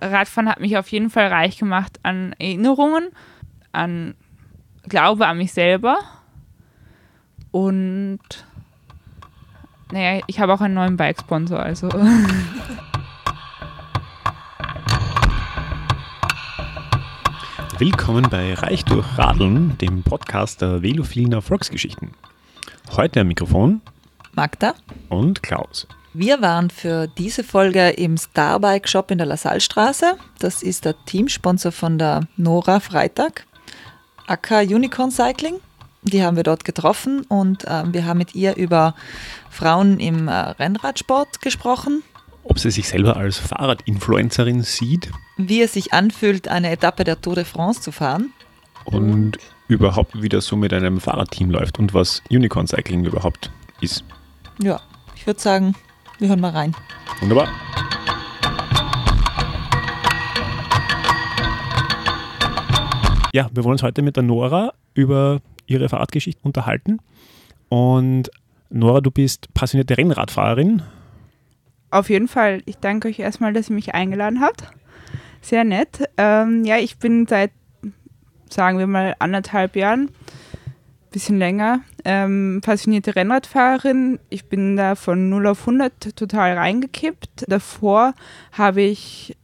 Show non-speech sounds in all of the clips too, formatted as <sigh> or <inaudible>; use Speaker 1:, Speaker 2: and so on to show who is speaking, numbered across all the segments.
Speaker 1: Radfahren hat mich auf jeden Fall reich gemacht an Erinnerungen, an Glaube an mich selber und naja, ich habe auch einen neuen Bike-Sponsor, also. <laughs>
Speaker 2: Willkommen bei Reich durch Radeln, dem Podcast der velophilen Erfolgsgeschichten. Heute am Mikrofon
Speaker 3: Magda
Speaker 2: und Klaus.
Speaker 3: Wir waren für diese Folge im Starbike Shop in der Lasallstraße. Das ist der Teamsponsor von der Nora Freitag, AK Unicorn Cycling. Die haben wir dort getroffen und äh, wir haben mit ihr über Frauen im äh, Rennradsport gesprochen.
Speaker 2: Ob sie sich selber als Fahrradinfluencerin sieht.
Speaker 3: Wie es sich anfühlt, eine Etappe der Tour de France zu fahren.
Speaker 2: Und überhaupt, wie das so mit einem Fahrradteam läuft und was Unicorn Cycling überhaupt ist.
Speaker 3: Ja, ich würde sagen, wir hören mal rein.
Speaker 2: Wunderbar. Ja, wir wollen uns heute mit der Nora über ihre Fahrradgeschichte unterhalten. Und Nora, du bist passionierte Rennradfahrerin.
Speaker 1: Auf jeden Fall. Ich danke euch erstmal, dass ihr mich eingeladen habt. Sehr nett. Ähm, ja, ich bin seit, sagen wir mal, anderthalb Jahren bisschen länger. Ähm, passionierte Rennradfahrerin. Ich bin da von 0 auf 100 total reingekippt. Davor habe ich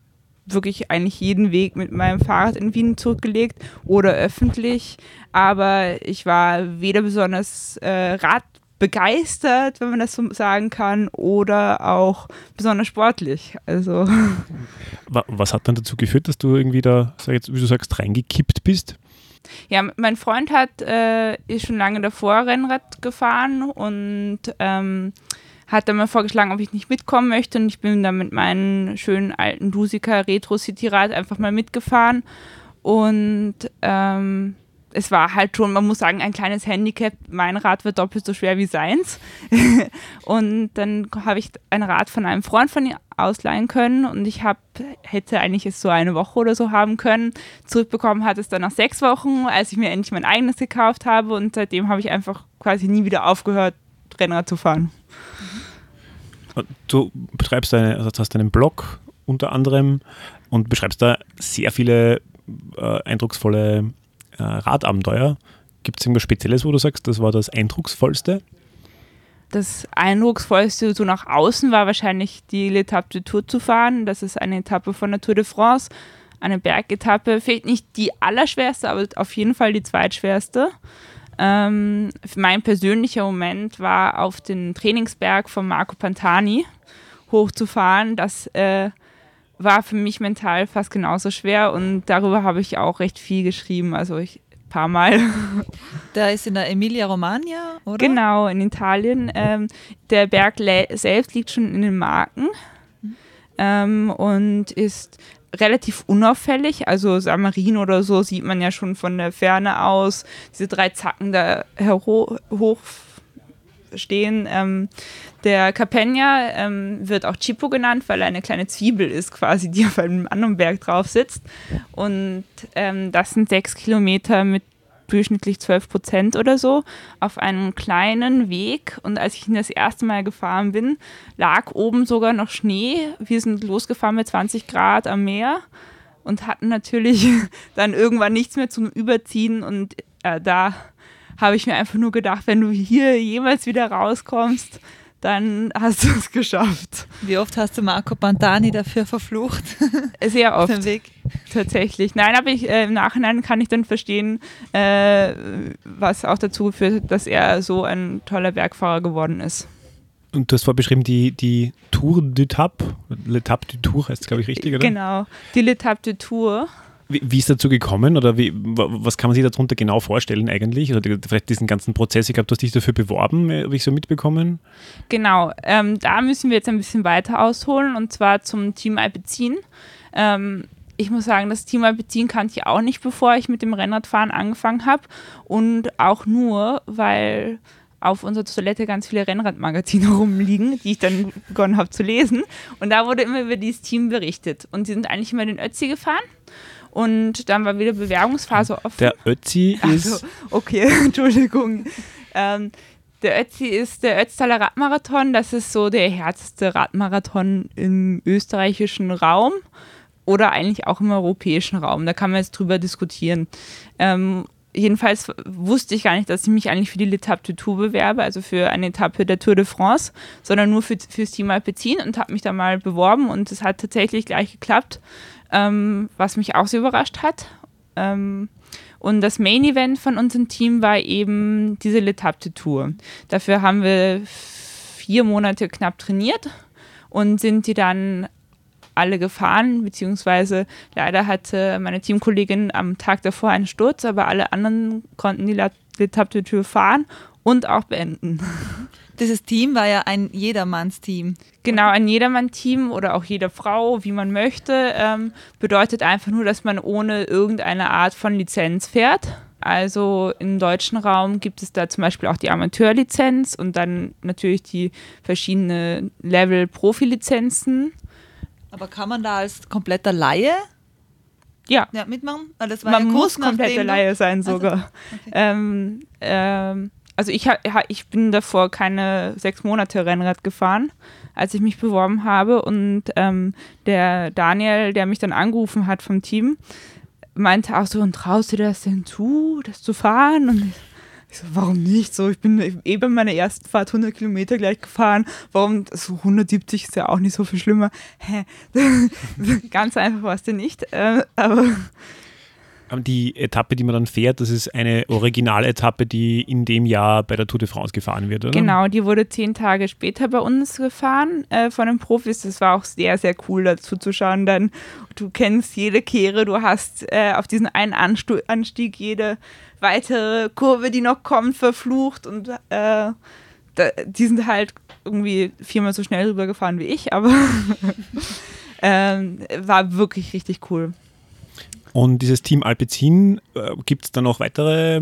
Speaker 1: wirklich eigentlich jeden Weg mit meinem Fahrrad in Wien zurückgelegt oder öffentlich. Aber ich war weder besonders äh, radbegeistert, wenn man das so sagen kann, oder auch besonders sportlich. Also.
Speaker 2: Was hat dann dazu geführt, dass du irgendwie da, jetzt, wie du sagst, reingekippt bist?
Speaker 1: Ja, mein Freund hat, äh, ist schon lange davor Rennrad gefahren und ähm, hat dann mal vorgeschlagen, ob ich nicht mitkommen möchte. Und ich bin dann mit meinem schönen alten Dusika Retro City Rad einfach mal mitgefahren. Und ähm, es war halt schon, man muss sagen, ein kleines Handicap. Mein Rad wird doppelt so schwer wie seins. <laughs> und dann habe ich ein Rad von einem Freund von ihm ausleihen können und ich hab, hätte eigentlich es so eine Woche oder so haben können. Zurückbekommen hat es dann nach sechs Wochen, als ich mir endlich mein eigenes gekauft habe und seitdem habe ich einfach quasi nie wieder aufgehört, Rennrad zu fahren.
Speaker 2: Du betreibst eine, also hast einen Blog unter anderem und beschreibst da sehr viele äh, eindrucksvolle äh, Radabenteuer. Gibt es irgendwas Spezielles, wo du sagst, das war das eindrucksvollste?
Speaker 1: Das eindrucksvollste so nach außen war wahrscheinlich die L'Etape de Tour zu fahren. Das ist eine Etappe von der Tour de France, eine Bergetappe. Fehlt nicht die allerschwerste, aber auf jeden Fall die zweitschwerste. Ähm, mein persönlicher Moment war auf den Trainingsberg von Marco Pantani hochzufahren. Das äh, war für mich mental fast genauso schwer und darüber habe ich auch recht viel geschrieben. Also ich ein paar Mal. <laughs>
Speaker 3: Der ist in der Emilia Romagna, oder?
Speaker 1: Genau, in Italien. Ähm, der Berg selbst liegt schon in den Marken ähm, und ist relativ unauffällig. Also Samarin oder so sieht man ja schon von der Ferne aus. Diese drei Zacken da hoch stehen. Ähm, der Capena ähm, wird auch Chipo genannt, weil er eine kleine Zwiebel ist, quasi, die <laughs> auf einem anderen Berg drauf sitzt. Und ähm, das sind sechs Kilometer mit durchschnittlich 12 Prozent oder so auf einem kleinen Weg. Und als ich ihn das erste Mal gefahren bin, lag oben sogar noch Schnee. Wir sind losgefahren mit 20 Grad am Meer und hatten natürlich <laughs> dann irgendwann nichts mehr zum Überziehen. Und äh, da habe ich mir einfach nur gedacht, wenn du hier jemals wieder rauskommst, dann hast du es geschafft.
Speaker 3: Wie oft hast du Marco Pantani dafür verflucht?
Speaker 1: Sehr oft. Tatsächlich. Nein, aber ich, äh, im Nachhinein kann ich dann verstehen, äh, was auch dazu geführt hat, dass er so ein toller Bergfahrer geworden ist.
Speaker 2: Und du hast vorher beschrieben, die, die Tour d'Etape, L'Etape du Tour heißt es, glaube ich, richtig, oder?
Speaker 1: Genau, die L'Etape du Tour.
Speaker 2: Wie, wie ist dazu gekommen oder wie, was kann man sich darunter genau vorstellen eigentlich? Oder vielleicht diesen ganzen Prozess, ich glaube, du hast dich dafür beworben, äh, habe ich so mitbekommen?
Speaker 1: Genau, ähm, da müssen wir jetzt ein bisschen weiter ausholen und zwar zum Team Alpecin. Ähm, ich muss sagen, das Team Alpecin kannte ich auch nicht, bevor ich mit dem Rennradfahren angefangen habe und auch nur, weil auf unserer Toilette ganz viele Rennradmagazine <laughs> rumliegen, die ich dann begonnen habe zu lesen. Und da wurde immer über dieses Team berichtet. Und sie sind eigentlich immer den Ötzi gefahren. Und dann war wieder Bewerbungsphase offen.
Speaker 2: Der Ötzi <laughs> ist. Also,
Speaker 1: okay, <laughs> Entschuldigung. Ähm, der Ötzi ist der Ötztaler Radmarathon. Das ist so der härteste Radmarathon im österreichischen Raum. oder eigentlich auch im europäischen Raum. Da kann man jetzt drüber diskutieren. Ähm, jedenfalls wusste ich gar nicht, dass ich mich eigentlich für die L'Etape du Tour bewerbe, also für eine Etappe der Tour de France, sondern nur für, fürs Team Alpecin und habe mich da mal beworben und es hat tatsächlich gleich geklappt, ähm, was mich auch sehr überrascht hat. Ähm, und das Main Event von unserem Team war eben diese L'Etape de Tour. Dafür haben wir vier Monate knapp trainiert und sind die dann alle gefahren, beziehungsweise leider hatte meine Teamkollegin am Tag davor einen Sturz, aber alle anderen konnten die L'Etape de Tour fahren und auch beenden. <laughs>
Speaker 3: Dieses Team war ja ein Jedermanns-Team.
Speaker 1: Genau, ein Jedermann-Team oder auch jede Frau, wie man möchte, ähm, bedeutet einfach nur, dass man ohne irgendeine Art von Lizenz fährt. Also im deutschen Raum gibt es da zum Beispiel auch die Amateurlizenz und dann natürlich die verschiedenen Level Profilizenzen.
Speaker 3: Aber kann man da als kompletter Laie
Speaker 1: ja.
Speaker 3: ja mitmachen?
Speaker 1: Weil das war man ja muss komplette Laie sein sogar. Also, okay. ähm, ähm, also ich, ich bin davor keine sechs Monate Rennrad gefahren, als ich mich beworben habe. Und ähm, der Daniel, der mich dann angerufen hat vom Team, meinte auch so, und traust du dir das denn zu, das zu fahren? Und ich so, warum nicht? So, ich bin eh bei meiner ersten Fahrt 100 Kilometer gleich gefahren. Warum? So 170 ist ja auch nicht so viel schlimmer. Hä? <laughs> Ganz einfach war es denn nicht. Äh, aber
Speaker 2: die Etappe, die man dann fährt, das ist eine Originaletappe, die in dem Jahr bei der Tour de France gefahren wird, oder?
Speaker 1: Genau, die wurde zehn Tage später bei uns gefahren äh, von den Profis. Das war auch sehr, sehr cool dazu zu schauen. Dann, du kennst jede Kehre, du hast äh, auf diesen einen Anstu Anstieg jede weitere Kurve, die noch kommt, verflucht und äh, da, die sind halt irgendwie viermal so schnell rübergefahren wie ich, aber <laughs> ähm, war wirklich richtig cool.
Speaker 2: Und dieses Team Alpecin, äh, gibt es da noch weitere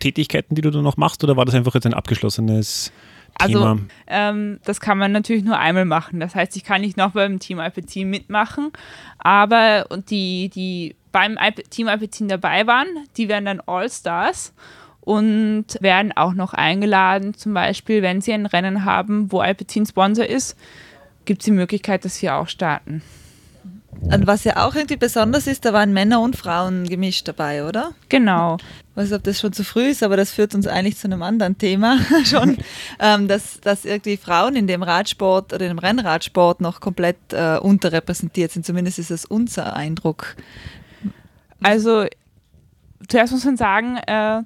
Speaker 2: Tätigkeiten, die du da noch machst, oder war das einfach jetzt ein abgeschlossenes Thema?
Speaker 1: Also, ähm, das kann man natürlich nur einmal machen. Das heißt, ich kann nicht noch beim Team Alpecin mitmachen, aber die, die beim Alp Team Alpecin dabei waren, die werden dann All-Stars und werden auch noch eingeladen, zum Beispiel, wenn sie ein Rennen haben, wo Alpecin Sponsor ist, gibt es die Möglichkeit, dass wir auch starten.
Speaker 3: Und was ja auch irgendwie besonders ist, da waren Männer und Frauen gemischt dabei, oder?
Speaker 1: Genau.
Speaker 3: Ich weiß nicht, ob das schon zu früh ist, aber das führt uns eigentlich zu einem anderen Thema <laughs> schon, ähm, dass, dass irgendwie Frauen in dem Radsport oder im Rennradsport noch komplett äh, unterrepräsentiert sind. Zumindest ist das unser Eindruck.
Speaker 1: Also zuerst muss man sagen, äh,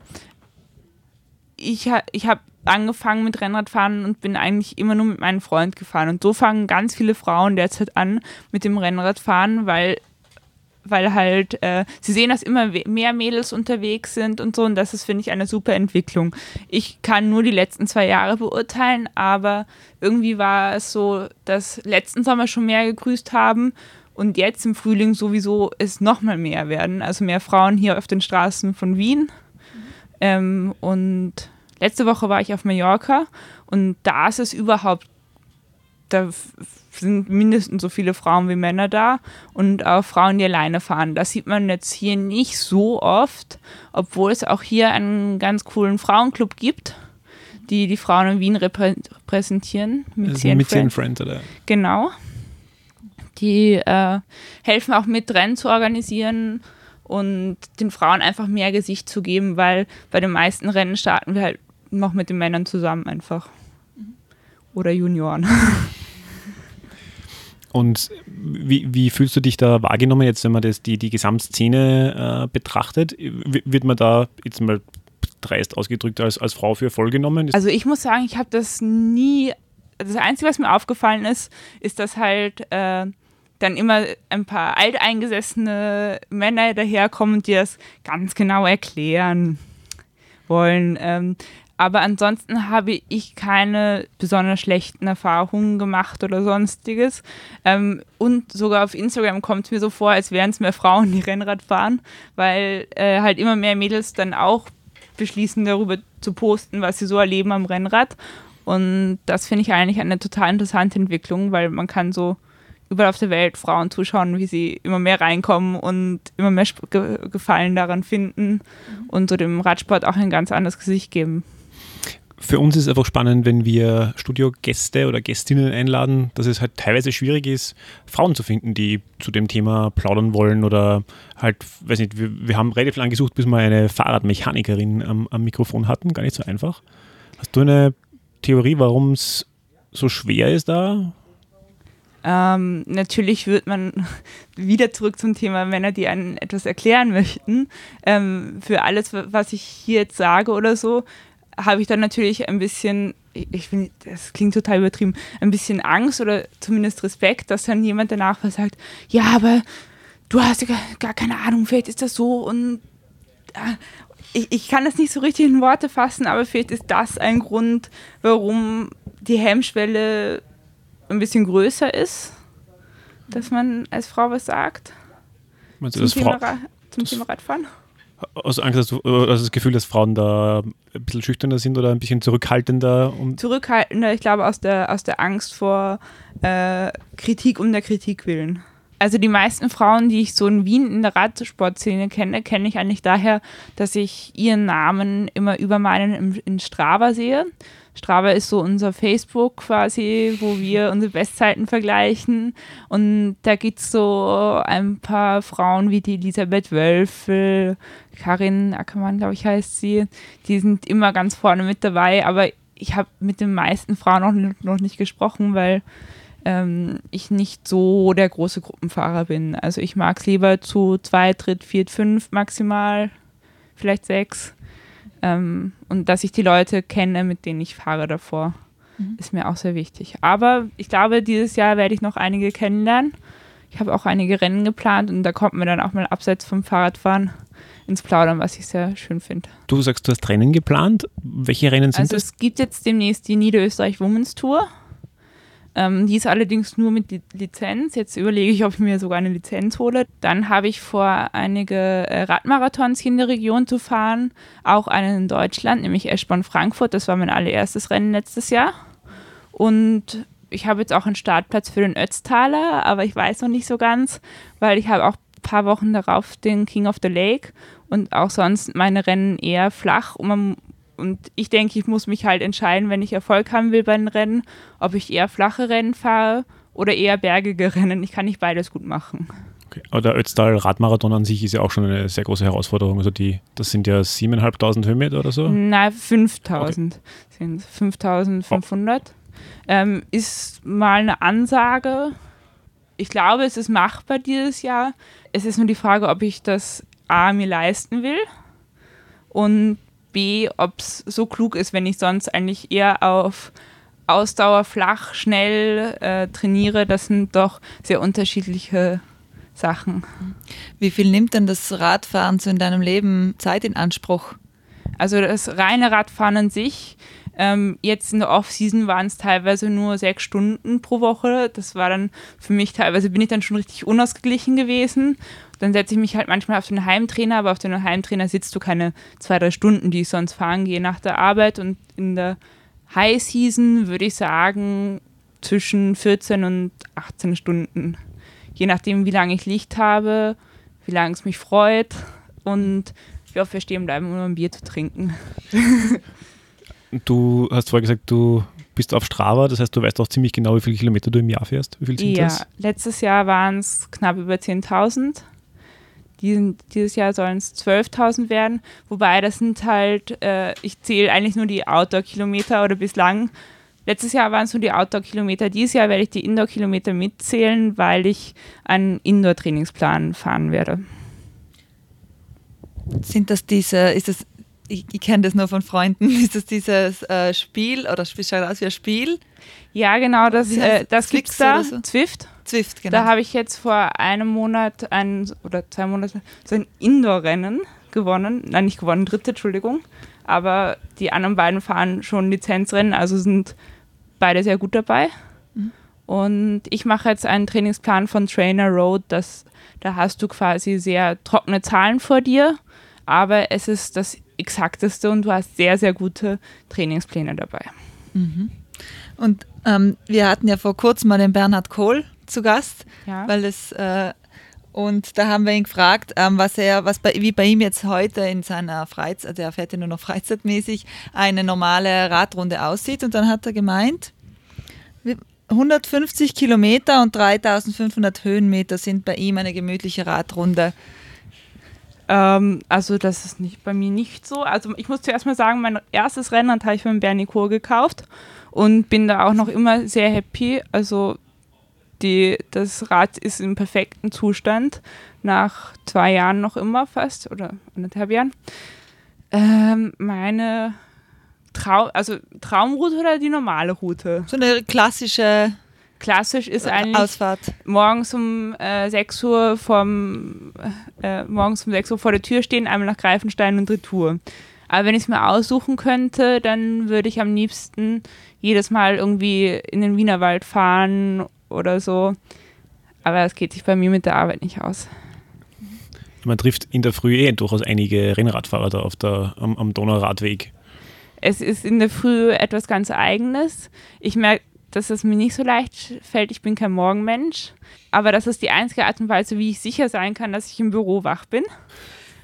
Speaker 1: ich, ich habe angefangen mit Rennradfahren und bin eigentlich immer nur mit meinem Freund gefahren. Und so fangen ganz viele Frauen derzeit an mit dem Rennradfahren, weil weil halt äh, sie sehen, dass immer mehr Mädels unterwegs sind und so und das ist, finde ich, eine super Entwicklung. Ich kann nur die letzten zwei Jahre beurteilen, aber irgendwie war es so, dass letzten Sommer schon mehr gegrüßt haben und jetzt im Frühling sowieso es nochmal mehr werden. Also mehr Frauen hier auf den Straßen von Wien. Mhm. Ähm, und Letzte Woche war ich auf Mallorca und da ist es überhaupt, da sind mindestens so viele Frauen wie Männer da und auch Frauen, die alleine fahren. Das sieht man jetzt hier nicht so oft, obwohl es auch hier einen ganz coolen Frauenclub gibt, die die Frauen in Wien repräsentieren.
Speaker 2: Mit also mit Friend. Friend, oder?
Speaker 1: Genau. Die äh, helfen auch mit Rennen zu organisieren und den Frauen einfach mehr Gesicht zu geben, weil bei den meisten Rennen starten wir halt noch mit den Männern zusammen einfach. Oder Junioren. <laughs>
Speaker 2: Und wie, wie, fühlst du dich da wahrgenommen, jetzt wenn man das, die, die Gesamtszene äh, betrachtet? Wird man da jetzt mal dreist ausgedrückt als, als Frau für voll genommen?
Speaker 1: Also ich muss sagen, ich habe das nie, das Einzige, was mir aufgefallen ist, ist, dass halt äh, dann immer ein paar alteingesessene Männer daherkommen, die das ganz genau erklären wollen. Ähm, aber ansonsten habe ich keine besonders schlechten Erfahrungen gemacht oder sonstiges. Ähm, und sogar auf Instagram kommt es mir so vor, als wären es mehr Frauen, die <laughs> Rennrad fahren, weil äh, halt immer mehr Mädels dann auch beschließen, darüber zu posten, was sie so erleben am Rennrad. Und das finde ich eigentlich eine total interessante Entwicklung, weil man kann so überall auf der Welt Frauen zuschauen, wie sie immer mehr reinkommen und immer mehr Gefallen daran finden mhm. und so dem Radsport auch ein ganz anderes Gesicht geben.
Speaker 2: Für uns ist es einfach spannend, wenn wir Studiogäste oder Gästinnen einladen, dass es halt teilweise schwierig ist, Frauen zu finden, die zu dem Thema plaudern wollen oder halt, weiß nicht, wir, wir haben relativ lang gesucht, bis wir eine Fahrradmechanikerin am, am Mikrofon hatten, gar nicht so einfach. Hast du eine Theorie, warum es so schwer ist da?
Speaker 1: Ähm, natürlich wird man <laughs> wieder zurück zum Thema Männer, die einen etwas erklären möchten. Ähm, für alles, was ich hier jetzt sage oder so, habe ich dann natürlich ein bisschen, ich finde, das klingt total übertrieben, ein bisschen Angst oder zumindest Respekt, dass dann jemand danach sagt, ja, aber du hast ja gar keine Ahnung, vielleicht ist das so und äh, ich, ich kann das nicht so richtig in Worte fassen, aber vielleicht ist das ein Grund, warum die Hemmschwelle ein bisschen größer ist, dass man als Frau was sagt.
Speaker 2: Meinst du, zum, Thema,
Speaker 1: Frau, zum Thema Radfahren?
Speaker 2: Du Angst, dass du also das Gefühl, dass Frauen da ein bisschen schüchterner sind oder ein bisschen zurückhaltender?
Speaker 1: Um zurückhaltender, ich glaube, aus der, aus der Angst vor äh, Kritik um der Kritik willen. Also die meisten Frauen, die ich so in Wien in der Radsportszene kenne, kenne ich eigentlich daher, dass ich ihren Namen immer über meinen in Strava sehe. Strava ist so unser Facebook quasi, wo wir unsere Bestzeiten vergleichen. Und da gibt es so ein paar Frauen wie die Elisabeth Wölfel, Karin Ackermann, glaube ich, heißt sie. Die sind immer ganz vorne mit dabei, aber ich habe mit den meisten Frauen noch, noch nicht gesprochen, weil ähm, ich nicht so der große Gruppenfahrer bin. Also ich mag es lieber zu zwei, dritt, viert, fünf maximal, vielleicht sechs. Ähm, und dass ich die Leute kenne, mit denen ich fahre davor, mhm. ist mir auch sehr wichtig. Aber ich glaube, dieses Jahr werde ich noch einige kennenlernen. Ich habe auch einige Rennen geplant und da kommt mir dann auch mal abseits vom Fahrradfahren ins Plaudern, was ich sehr schön finde.
Speaker 2: Du sagst, du hast Rennen geplant. Welche Rennen sind
Speaker 1: also
Speaker 2: das?
Speaker 1: Also es gibt jetzt demnächst die Niederösterreich Women's Tour. Ähm, die ist allerdings nur mit Lizenz. Jetzt überlege ich, ob ich mir sogar eine Lizenz hole. Dann habe ich vor, einige äh, Radmarathons hier in der Region zu fahren. Auch einen in Deutschland, nämlich Eschborn-Frankfurt. Das war mein allererstes Rennen letztes Jahr. Und ich habe jetzt auch einen Startplatz für den Ötztaler, aber ich weiß noch nicht so ganz, weil ich habe auch ein paar Wochen darauf den King of the Lake und auch sonst meine Rennen eher flach und man und ich denke, ich muss mich halt entscheiden, wenn ich Erfolg haben will bei den Rennen, ob ich eher flache Rennen fahre oder eher bergige <laughs> Rennen. Ich kann nicht beides gut machen.
Speaker 2: Okay. Aber der Ötztal Radmarathon an sich ist ja auch schon eine sehr große Herausforderung. Also die, das sind ja 7.500 Höhenmeter oder so?
Speaker 1: Nein, 5.000 okay. sind 5.500. Oh. Ähm, ist mal eine Ansage. Ich glaube, es ist machbar dieses Jahr. Es ist nur die Frage, ob ich das A mir leisten will und B, ob es so klug ist, wenn ich sonst eigentlich eher auf Ausdauer flach, schnell äh, trainiere. Das sind doch sehr unterschiedliche Sachen.
Speaker 3: Wie viel nimmt denn das Radfahren so in deinem Leben Zeit in Anspruch?
Speaker 1: Also das reine Radfahren an sich, ähm, jetzt in der Off-Season waren es teilweise nur sechs Stunden pro Woche. Das war dann für mich teilweise, bin ich dann schon richtig unausgeglichen gewesen. Dann setze ich mich halt manchmal auf den Heimtrainer, aber auf den Heimtrainer sitzt du keine zwei, drei Stunden, die ich sonst fahren gehe nach der Arbeit. Und in der High Season würde ich sagen zwischen 14 und 18 Stunden. Je nachdem, wie lange ich Licht habe, wie lange es mich freut und wie oft wir stehen bleiben, um ein Bier zu trinken.
Speaker 2: Du hast vorher gesagt, du bist auf Strava, das heißt, du weißt auch ziemlich genau, wie viele Kilometer du im Jahr fährst. Wie viel sind
Speaker 1: ja,
Speaker 2: das?
Speaker 1: letztes Jahr waren es knapp über 10.000 diesen, dieses Jahr sollen es 12.000 werden. Wobei das sind halt, äh, ich zähle eigentlich nur die Outdoor-Kilometer oder bislang. Letztes Jahr waren es nur die Outdoor-Kilometer. Dieses Jahr werde ich die Indoor-Kilometer mitzählen, weil ich einen Indoor-Trainingsplan fahren werde.
Speaker 3: Sind das diese, ist das, ich, ich kenne das nur von Freunden, <laughs> ist das dieses äh, Spiel oder schaut aus wie ein Spiel?
Speaker 1: Ja, genau, das, äh, das gibt es da.
Speaker 3: So?
Speaker 1: Zwift.
Speaker 3: Zwift, genau.
Speaker 1: Da habe ich jetzt vor einem Monat ein, oder zwei Monate so ein Indoor-Rennen gewonnen. Nein, nicht gewonnen, dritte, Entschuldigung. Aber die anderen beiden fahren schon Lizenzrennen, also sind beide sehr gut dabei. Mhm. Und ich mache jetzt einen Trainingsplan von Trainer Road, das, da hast du quasi sehr trockene Zahlen vor dir, aber es ist das Exakteste und du hast sehr, sehr gute Trainingspläne dabei.
Speaker 3: Mhm. Und ähm, wir hatten ja vor kurzem mal den Bernhard Kohl zu Gast,
Speaker 1: ja.
Speaker 3: weil es äh, Und da haben wir ihn gefragt, ähm, was er, was bei, wie bei ihm jetzt heute in seiner Freizeit, also er fährt ja nur noch freizeitmäßig, eine normale Radrunde aussieht. Und dann hat er gemeint, 150 Kilometer und 3500 Höhenmeter sind bei ihm eine gemütliche Radrunde.
Speaker 1: Ähm, also das ist nicht bei mir nicht so. Also ich muss zuerst mal sagen, mein erstes Rennen habe ich beim Bernicourt gekauft und bin da auch noch immer sehr happy. Also die, das Rad ist im perfekten Zustand, nach zwei Jahren noch immer fast oder anderthalb Jahren. Ähm, meine Traum, also Traumroute oder die normale Route?
Speaker 3: So eine klassische
Speaker 1: Klassisch ist eigentlich
Speaker 3: Ausfahrt.
Speaker 1: morgens um äh, 6 Uhr vom äh, morgens um 6 Uhr vor der Tür stehen, einmal nach Greifenstein und Retour. Aber wenn ich es mir aussuchen könnte, dann würde ich am liebsten jedes Mal irgendwie in den Wienerwald fahren oder so. Aber es geht sich bei mir mit der Arbeit nicht aus.
Speaker 2: Man trifft in der Früh eh durchaus einige Rennradfahrer da auf der, am, am Donauradweg.
Speaker 1: Es ist in der Früh etwas ganz Eigenes. Ich merke, dass es mir nicht so leicht fällt. Ich bin kein Morgenmensch. Aber das ist die einzige Art und Weise, wie ich sicher sein kann, dass ich im Büro wach bin.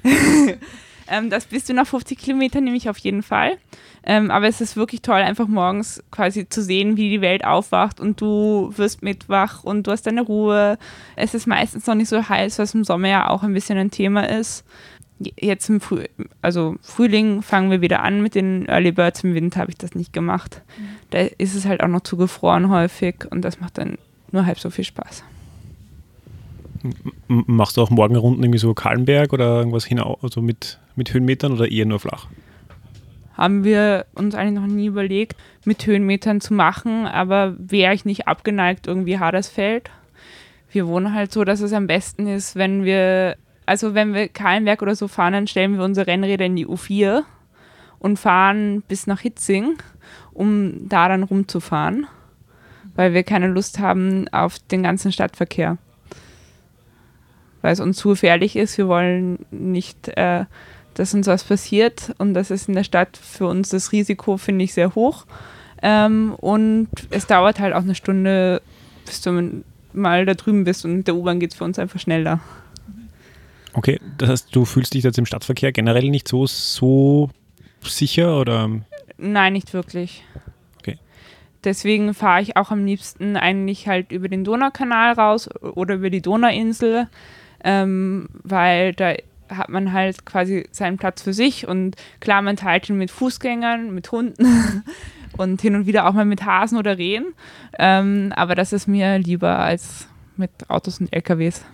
Speaker 1: <laughs> ähm, das bist du nach 50 Kilometern nämlich auf jeden Fall. Ähm, aber es ist wirklich toll, einfach morgens quasi zu sehen, wie die Welt aufwacht und du wirst mit wach und du hast deine Ruhe. Es ist meistens noch nicht so heiß, was im Sommer ja auch ein bisschen ein Thema ist. Jetzt im Früh also Frühling fangen wir wieder an mit den Early Birds. Im Winter habe ich das nicht gemacht. Mhm. Da ist es halt auch noch zu gefroren häufig und das macht dann nur halb so viel Spaß.
Speaker 2: Machst du auch Morgenrunden irgendwie so Kahlenberg oder irgendwas hinaus, also mit, mit Höhenmetern oder eher nur flach?
Speaker 1: haben wir uns eigentlich noch nie überlegt, mit Höhenmetern zu machen, aber wäre ich nicht abgeneigt, irgendwie Hadersfeld. Wir wohnen halt so, dass es am besten ist, wenn wir, also wenn wir Kahlenberg oder so fahren, dann stellen wir unsere Rennräder in die U4 und fahren bis nach Hitzing, um da dann rumzufahren, weil wir keine Lust haben auf den ganzen Stadtverkehr. Weil es uns zu gefährlich ist. Wir wollen nicht äh, dass uns was passiert und das ist in der Stadt für uns das Risiko, finde ich, sehr hoch. Ähm, und es dauert halt auch eine Stunde, bis du mal da drüben bist und mit der U-Bahn geht es für uns einfach schneller.
Speaker 2: Okay, das heißt, du fühlst dich jetzt im Stadtverkehr generell nicht so, so sicher oder?
Speaker 1: Nein, nicht wirklich.
Speaker 2: Okay.
Speaker 1: Deswegen fahre ich auch am liebsten eigentlich halt über den Donaukanal raus oder über die Donauinsel, ähm, weil da hat man halt quasi seinen Platz für sich und klar, man teilt ihn mit Fußgängern, mit Hunden <laughs> und hin und wieder auch mal mit Hasen oder Rehen. Ähm, aber das ist mir lieber als mit Autos und LKWs.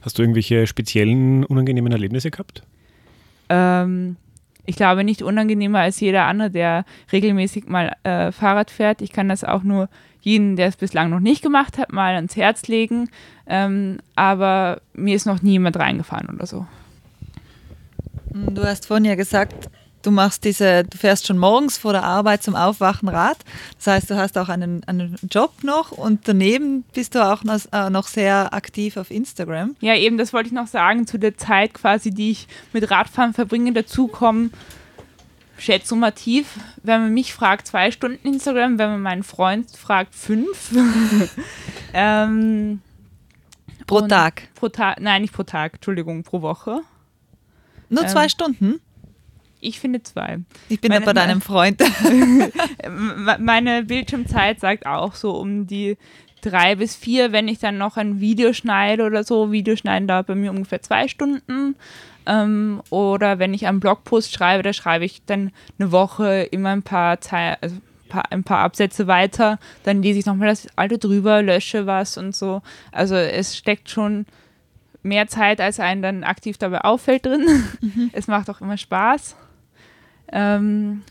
Speaker 2: Hast du irgendwelche speziellen unangenehmen Erlebnisse gehabt?
Speaker 1: Ähm, ich glaube nicht unangenehmer als jeder andere, der regelmäßig mal äh, Fahrrad fährt. Ich kann das auch nur jeden, der es bislang noch nicht gemacht hat, mal ans Herz legen. Ähm, aber mir ist noch nie jemand reingefahren oder so.
Speaker 3: Du hast vorhin ja gesagt, du machst diese, du fährst schon morgens vor der Arbeit zum Aufwachen Rad. Das heißt, du hast auch einen, einen Job noch und daneben bist du auch noch, äh, noch sehr aktiv auf Instagram.
Speaker 1: Ja, eben, das wollte ich noch sagen, zu der Zeit quasi, die ich mit Radfahren verbringe, dazu kommen schätzumativ, wenn man mich fragt, zwei Stunden Instagram, wenn man meinen Freund fragt, fünf. <laughs> ähm,
Speaker 3: pro Tag?
Speaker 1: Pro Tag, nein, nicht pro Tag, Entschuldigung, pro Woche.
Speaker 3: Nur ähm, zwei Stunden?
Speaker 1: Ich finde zwei.
Speaker 3: Ich bin meine, bei deinem <laughs> Freund.
Speaker 1: meine Bildschirmzeit sagt auch so um die drei bis vier, wenn ich dann noch ein Video schneide oder so. Videoschneiden dauert bei mir ungefähr zwei Stunden. Ähm, oder wenn ich einen Blogpost schreibe, da schreibe ich dann eine Woche immer ein paar, Zei also ein paar Absätze weiter, dann lese ich nochmal das alte drüber, lösche was und so. Also es steckt schon mehr Zeit, als einem dann aktiv dabei auffällt drin. Mhm. <laughs> Es macht auch immer Spaß. Ähm,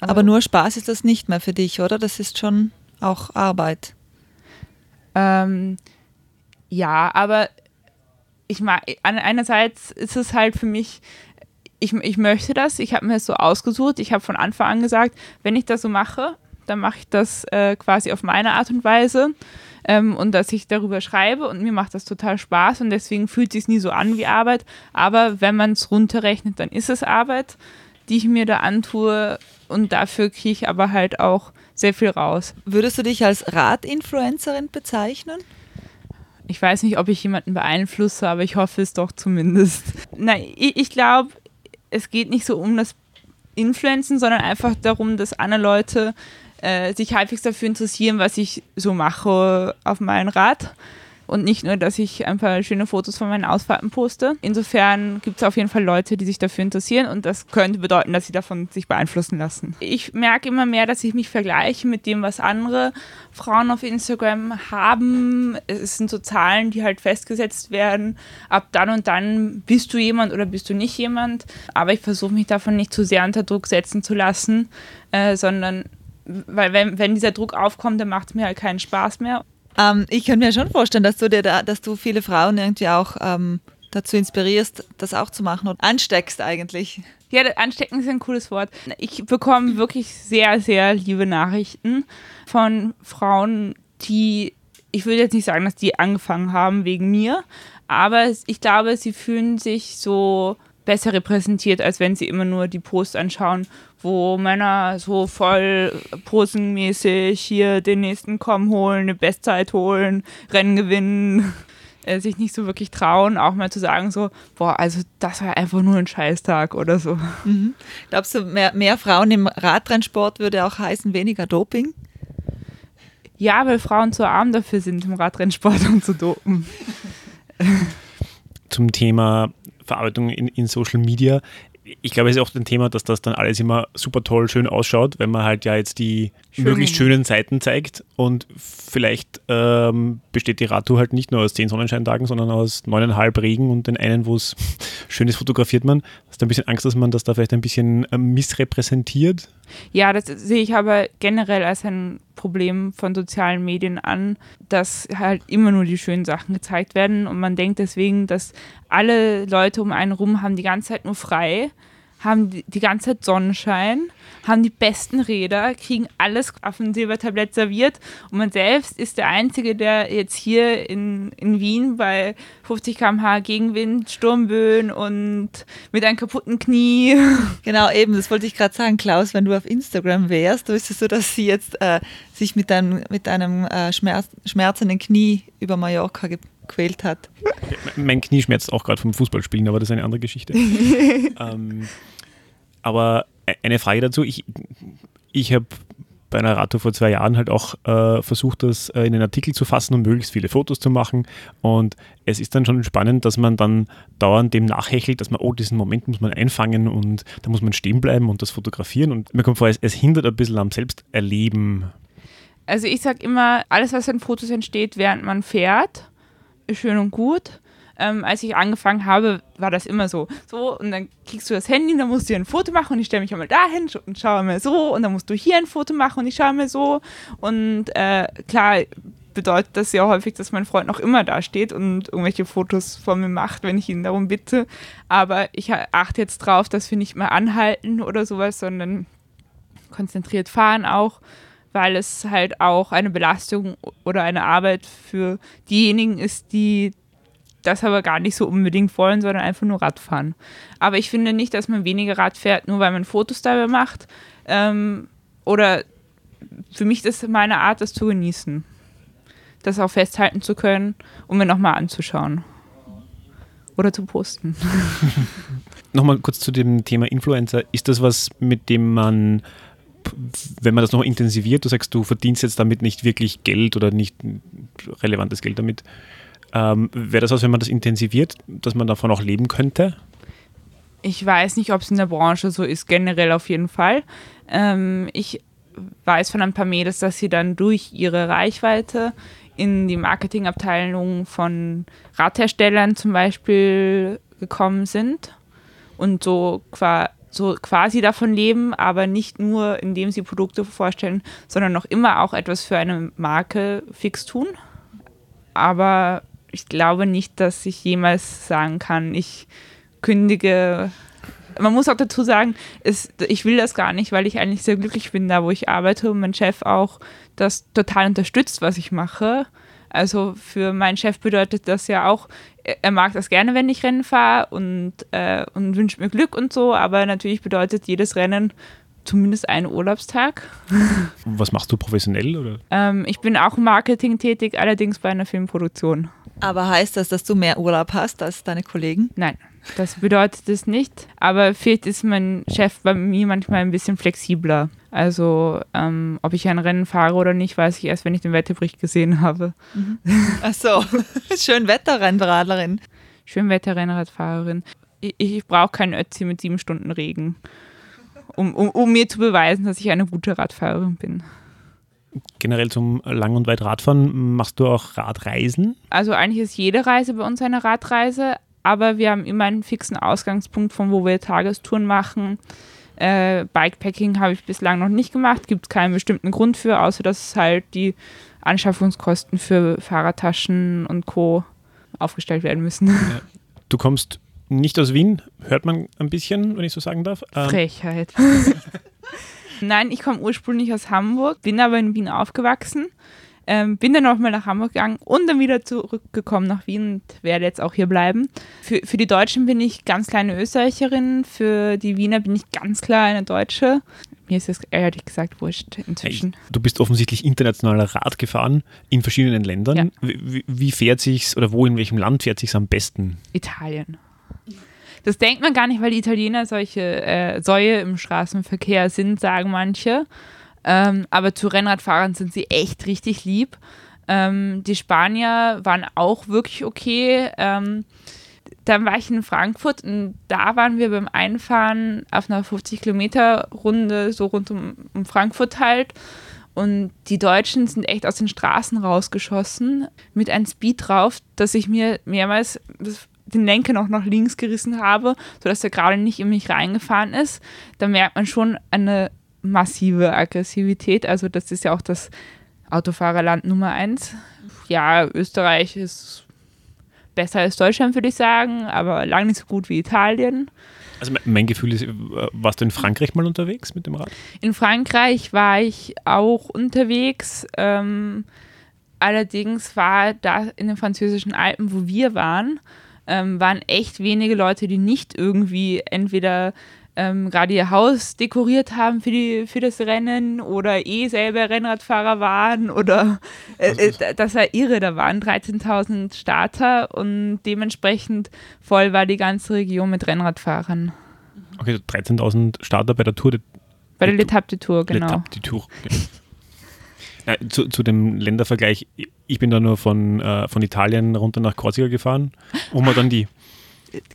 Speaker 3: aber, aber nur Spaß ist das nicht mehr für dich, oder? Das ist schon auch Arbeit.
Speaker 1: Ähm, ja, aber ich mag, einerseits ist es halt für mich, ich, ich möchte das, ich habe mir das so ausgesucht, ich habe von Anfang an gesagt, wenn ich das so mache, dann mache ich das äh, quasi auf meine Art und Weise ähm, und dass ich darüber schreibe und mir macht das total Spaß und deswegen fühlt es sich nie so an wie Arbeit, aber wenn man es runterrechnet, dann ist es Arbeit, die ich mir da antue und dafür kriege ich aber halt auch sehr viel raus.
Speaker 3: Würdest du dich als Radinfluencerin bezeichnen?
Speaker 1: Ich weiß nicht, ob ich jemanden beeinflusse, aber ich hoffe es doch zumindest. Na, ich, ich glaube, es geht nicht so um das Influenzen, sondern einfach darum, dass andere Leute äh, sich halbwegs dafür interessieren, was ich so mache auf meinem Rad. Und nicht nur, dass ich ein paar schöne Fotos von meinen Ausfahrten poste. Insofern gibt es auf jeden Fall Leute, die sich dafür interessieren und das könnte bedeuten, dass sie davon sich beeinflussen lassen. Ich merke immer mehr, dass ich mich vergleiche mit dem, was andere Frauen auf Instagram haben. Es sind so Zahlen, die halt festgesetzt werden. Ab dann und dann bist du jemand oder bist du nicht jemand. Aber ich versuche mich davon nicht zu sehr unter Druck setzen zu lassen, äh, sondern weil wenn, wenn dieser Druck aufkommt, dann macht es mir halt keinen Spaß mehr.
Speaker 3: Ähm, ich kann mir schon vorstellen, dass du dir da, dass du viele Frauen irgendwie auch ähm, dazu inspirierst, das auch zu machen und ansteckst eigentlich.
Speaker 1: Ja, anstecken ist ein cooles Wort. Ich bekomme wirklich sehr, sehr liebe Nachrichten von Frauen, die, ich würde jetzt nicht sagen, dass die angefangen haben wegen mir, aber ich glaube, sie fühlen sich so besser repräsentiert, als wenn sie immer nur die Posts anschauen, wo Männer so voll posenmäßig hier den nächsten kommen holen, eine Bestzeit holen, Rennen gewinnen, <laughs> äh, sich nicht so wirklich trauen, auch mal zu sagen so, boah, also das war einfach nur ein Scheißtag oder so.
Speaker 3: Mhm. Glaubst du, mehr, mehr Frauen im Radrennsport würde auch heißen weniger Doping?
Speaker 1: Ja, weil Frauen zu arm dafür sind, im Radrennsport und <laughs> zu dopen.
Speaker 2: Zum Thema Verarbeitung in, in Social Media. Ich glaube, es ist auch ein Thema, dass das dann alles immer super toll, schön ausschaut, wenn man halt ja jetzt die Schön. möglichst schönen Seiten zeigt. Und vielleicht ähm, besteht die Radtour halt nicht nur aus zehn Sonnenscheintagen, sondern aus neuneinhalb Regen und den einen, wo es <laughs> schön ist, fotografiert man. Hast du ein bisschen Angst, dass man das da vielleicht ein bisschen äh, missrepräsentiert?
Speaker 1: Ja, das sehe ich aber generell als ein Problem von sozialen Medien an, dass halt immer nur die schönen Sachen gezeigt werden und man denkt deswegen, dass alle Leute um einen rum haben die ganze Zeit nur frei haben die, die ganze Zeit Sonnenschein, haben die besten Räder, kriegen alles auf dem Silbertablett serviert und man selbst ist der Einzige, der jetzt hier in, in Wien bei 50 km/h Gegenwind, Sturmböen und mit einem kaputten Knie. <laughs>
Speaker 3: Genau, eben, das wollte ich gerade sagen, Klaus, wenn du auf Instagram wärst, es so, dass sie jetzt äh, sich mit einem, mit einem äh, Schmerz, schmerzenden Knie über Mallorca gequält hat.
Speaker 2: Mein Knie schmerzt auch gerade vom Fußballspielen, aber das ist eine andere Geschichte. <laughs> ähm, aber e-, eine Frage dazu. Ich, ich habe bei einer Radtour vor zwei Jahren halt auch äh, versucht, das äh, in einen Artikel zu fassen und möglichst viele Fotos zu machen. Und es ist dann schon spannend, dass man dann dauernd dem nachhechelt, dass man, oh, diesen Moment muss man einfangen und da muss man stehen bleiben und das fotografieren. Und mir kommt vor, es, es hindert ein bisschen am Selbsterleben.
Speaker 1: Also ich sage immer, alles, was in Fotos entsteht, während man fährt, ist schön und gut ähm, als ich angefangen habe, war das immer so. So, und dann kriegst du das Handy, dann musst du ein Foto machen und ich stelle mich einmal dahin und schaue mir so und dann musst du hier ein Foto machen und ich schaue mir so. Und äh, klar bedeutet das ja häufig, dass mein Freund noch immer da steht und irgendwelche Fotos von mir macht, wenn ich ihn darum bitte. Aber ich achte jetzt drauf, dass wir nicht mehr anhalten oder sowas, sondern konzentriert fahren auch weil es halt auch eine Belastung oder eine Arbeit für diejenigen ist, die das aber gar nicht so unbedingt wollen, sondern einfach nur Radfahren. Aber ich finde nicht, dass man weniger Rad fährt, nur weil man Fotos dabei macht. Ähm, oder für mich ist meine Art, das zu genießen. Das auch festhalten zu können, um mir nochmal anzuschauen. Oder zu posten. <laughs>
Speaker 2: nochmal kurz zu dem Thema Influencer. Ist das was, mit dem man wenn man das noch intensiviert, du sagst, du verdienst jetzt damit nicht wirklich Geld oder nicht relevantes Geld damit, ähm, Wäre das was, wenn man das intensiviert, dass man davon auch leben könnte?
Speaker 1: Ich weiß nicht, ob es in der Branche so ist, generell auf jeden Fall. Ähm, ich weiß von ein paar Mädels, dass sie dann durch ihre Reichweite in die Marketingabteilung von Radherstellern zum Beispiel gekommen sind und so, qua so quasi davon leben, aber nicht nur indem sie Produkte vorstellen, sondern noch immer auch etwas für eine Marke fix tun. Aber ich glaube nicht, dass ich jemals sagen kann, ich kündige. Man muss auch dazu sagen, es, ich will das gar nicht, weil ich eigentlich sehr glücklich bin, da wo ich arbeite und mein Chef auch das total unterstützt, was ich mache. Also für meinen Chef bedeutet das ja auch, er mag das gerne, wenn ich Rennen fahre und, äh, und wünscht mir Glück und so, aber natürlich bedeutet jedes Rennen zumindest einen Urlaubstag.
Speaker 2: Was machst du professionell? Oder?
Speaker 1: Ähm, ich bin auch im Marketing tätig, allerdings bei einer Filmproduktion.
Speaker 3: Aber heißt das, dass du mehr Urlaub hast als deine Kollegen?
Speaker 1: Nein, das bedeutet es nicht. Aber vielleicht ist mein Chef bei mir manchmal ein bisschen flexibler. Also, ähm, ob ich ein Rennen fahre oder nicht, weiß ich erst, wenn ich den Wetterbericht gesehen habe.
Speaker 3: Mhm. Ach so, <laughs> schön Wetterrennradlerin.
Speaker 1: Schön Wetterrennradfahrerin. Ich, ich brauche keinen Ötzi mit sieben Stunden Regen, um, um, um mir zu beweisen, dass ich eine gute Radfahrerin bin
Speaker 2: generell zum Lang- und Weit-Radfahren, machst du auch Radreisen?
Speaker 1: Also eigentlich ist jede Reise bei uns eine Radreise, aber wir haben immer einen fixen Ausgangspunkt, von wo wir Tagestouren machen. Äh, Bikepacking habe ich bislang noch nicht gemacht, gibt es keinen bestimmten Grund für, außer dass halt die Anschaffungskosten für Fahrradtaschen und Co. aufgestellt werden müssen. Ja.
Speaker 2: Du kommst nicht aus Wien, hört man ein bisschen, wenn ich so sagen darf.
Speaker 1: Ähm, Frechheit. <laughs> Nein, ich komme ursprünglich aus Hamburg, bin aber in Wien aufgewachsen. Ähm, bin dann nochmal nach Hamburg gegangen und dann wieder zurückgekommen nach Wien und werde jetzt auch hier bleiben. Für, für die Deutschen bin ich ganz kleine Österreicherin, für die Wiener bin ich ganz klar eine Deutsche. Mir ist es ehrlich gesagt wurscht inzwischen.
Speaker 2: Du bist offensichtlich internationaler Rad gefahren in verschiedenen Ländern. Ja. Wie, wie fährt sich's oder wo in welchem Land fährt sich's am besten?
Speaker 1: Italien. Das denkt man gar nicht, weil die Italiener solche äh, Säue im Straßenverkehr sind, sagen manche. Ähm, aber zu Rennradfahrern sind sie echt richtig lieb. Ähm, die Spanier waren auch wirklich okay. Ähm, dann war ich in Frankfurt und da waren wir beim Einfahren auf einer 50 Kilometer Runde so rund um, um Frankfurt halt. Und die Deutschen sind echt aus den Straßen rausgeschossen mit einem Speed drauf, dass ich mir mehrmals, den Lenker noch nach links gerissen habe, sodass er gerade nicht in mich reingefahren ist, da merkt man schon eine massive Aggressivität. Also das ist ja auch das Autofahrerland Nummer eins. Ja, Österreich ist besser als Deutschland, würde ich sagen, aber lange nicht so gut wie Italien.
Speaker 2: Also mein Gefühl ist, warst du in Frankreich mal unterwegs mit dem Rad?
Speaker 1: In Frankreich war ich auch unterwegs. Ähm, allerdings war da in den französischen Alpen, wo wir waren, ähm, waren echt wenige Leute, die nicht irgendwie entweder ähm, gerade ihr Haus dekoriert haben für, die, für das Rennen oder eh selber Rennradfahrer waren oder äh, äh, das war irre, da waren 13.000 Starter und dementsprechend voll war die ganze Region mit Rennradfahrern.
Speaker 2: Okay, 13.000 Starter bei der Tour.
Speaker 1: Bei der L'Etape de Tour, genau.
Speaker 2: L'Etape de Tour, genau. Ja, zu, zu, dem Ländervergleich, ich bin da nur von, äh, von Italien runter nach Korsika gefahren, wo man dann die,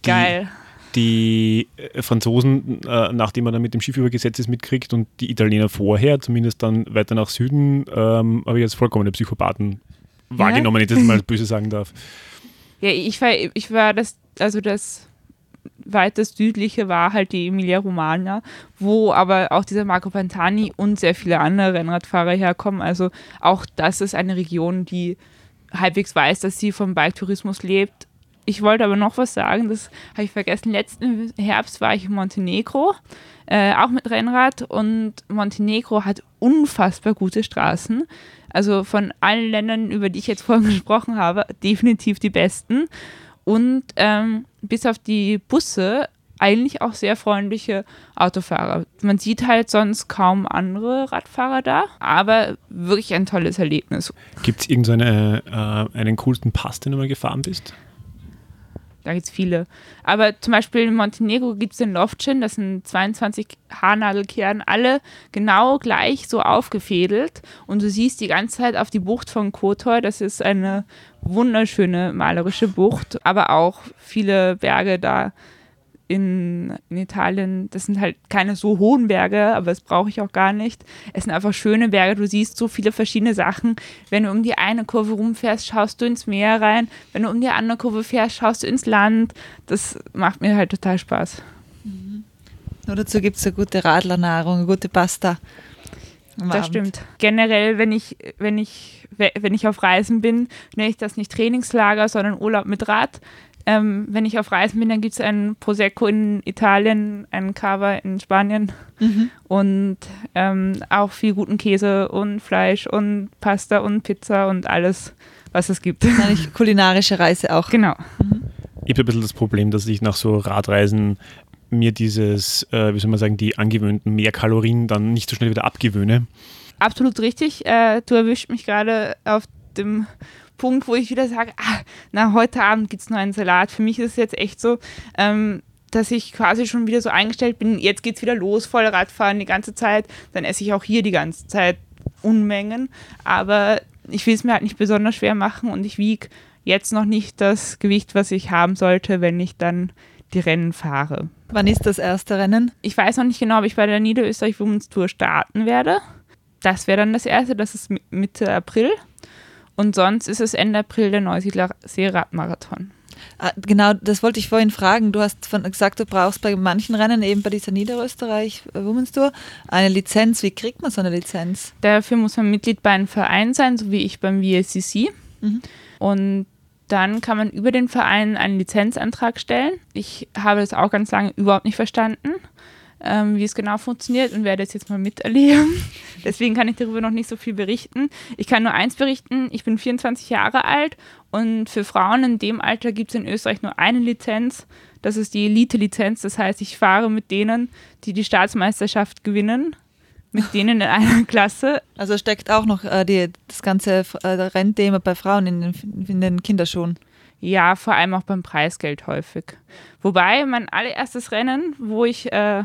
Speaker 1: Geil.
Speaker 2: die, die äh, Franzosen, äh, nachdem man dann mit dem Schiff übergesetzt ist, mitkriegt und die Italiener vorher, zumindest dann weiter nach Süden, ähm, habe ich jetzt vollkommene Psychopathen wahrgenommen, wenn ich das mal böse sagen darf.
Speaker 1: Ja, ich war, ich war das, also das weitest südliche war halt die Emilia Romagna, wo aber auch dieser Marco Pantani und sehr viele andere Rennradfahrer herkommen. Also auch das ist eine Region, die halbwegs weiß, dass sie vom Bike-Tourismus lebt. Ich wollte aber noch was sagen, das habe ich vergessen. Letzten Herbst war ich in Montenegro, äh, auch mit Rennrad und Montenegro hat unfassbar gute Straßen. Also von allen Ländern, über die ich jetzt vorhin <laughs> gesprochen habe, definitiv die besten und ähm, bis auf die Busse eigentlich auch sehr freundliche Autofahrer. Man sieht halt sonst kaum andere Radfahrer da, aber wirklich ein tolles Erlebnis.
Speaker 2: Gibt es irgendeinen äh, einen coolsten Pass, den du mal gefahren bist?
Speaker 1: Da gibt es viele. Aber zum Beispiel in Montenegro gibt es den Loftchen, das sind 22 Haarnadelkehren, alle genau gleich so aufgefädelt. Und du siehst die ganze Zeit auf die Bucht von Kotor. Das ist eine wunderschöne malerische Bucht, aber auch viele Berge da in, in Italien, das sind halt keine so hohen Berge, aber das brauche ich auch gar nicht. Es sind einfach schöne Berge, du siehst so viele verschiedene Sachen. Wenn du um die eine Kurve rumfährst, schaust du ins Meer rein. Wenn du um die andere Kurve fährst, schaust du ins Land. Das macht mir halt total Spaß.
Speaker 3: Mhm. Nur dazu gibt es eine gute Radlernahrung, eine gute Pasta.
Speaker 1: Das Abend. stimmt. Generell, wenn ich, wenn ich, wenn ich auf Reisen bin, nenne ich das nicht Trainingslager, sondern Urlaub mit Rad. Ähm, wenn ich auf Reisen bin, dann gibt es einen Prosecco in Italien, einen Cava in Spanien mhm. und ähm, auch viel guten Käse und Fleisch und Pasta und Pizza und alles, was es gibt.
Speaker 3: Eine kulinarische Reise auch.
Speaker 1: Genau.
Speaker 2: Mhm. Ich habe ein bisschen das Problem, dass ich nach so Radreisen mir dieses, äh, wie soll man sagen, die angewöhnten Mehrkalorien dann nicht so schnell wieder abgewöhne.
Speaker 1: Absolut richtig. Äh, du erwischt mich gerade auf dem Punkt, wo ich wieder sage, ah, na, heute Abend gibt es nur einen Salat. Für mich ist es jetzt echt so, ähm, dass ich quasi schon wieder so eingestellt bin, jetzt geht es wieder los, voll Radfahren die ganze Zeit, dann esse ich auch hier die ganze Zeit Unmengen, aber ich will es mir halt nicht besonders schwer machen und ich wiege jetzt noch nicht das Gewicht, was ich haben sollte, wenn ich dann die Rennen fahre.
Speaker 3: Wann ist das erste Rennen?
Speaker 1: Ich weiß noch nicht genau, ob ich bei der Niederösterreich Women's Tour starten werde. Das wäre dann das erste, das ist Mitte April. Und sonst ist es Ende April der Neusiedler Seeradmarathon.
Speaker 3: Ah, genau, das wollte ich vorhin fragen. Du hast von, gesagt, du brauchst bei manchen Rennen, eben bei dieser Niederösterreich Women's Tour, eine Lizenz. Wie kriegt man so eine Lizenz?
Speaker 1: Dafür muss man Mitglied bei einem Verein sein, so wie ich beim VSCC. Mhm. Und dann kann man über den Verein einen Lizenzantrag stellen. Ich habe das auch ganz lange überhaupt nicht verstanden, ähm, wie es genau funktioniert und werde es jetzt mal miterleben. <laughs> Deswegen kann ich darüber noch nicht so viel berichten. Ich kann nur eins berichten, ich bin 24 Jahre alt und für Frauen in dem Alter gibt es in Österreich nur eine Lizenz. Das ist die Elite-Lizenz. Das heißt, ich fahre mit denen, die die Staatsmeisterschaft gewinnen mit <laughs> denen in einer Klasse.
Speaker 3: Also steckt auch noch äh, die, das ganze äh, Rennthema bei Frauen in den, in den Kinderschuhen.
Speaker 1: Ja, vor allem auch beim Preisgeld häufig. Wobei mein allererstes Rennen, wo ich äh,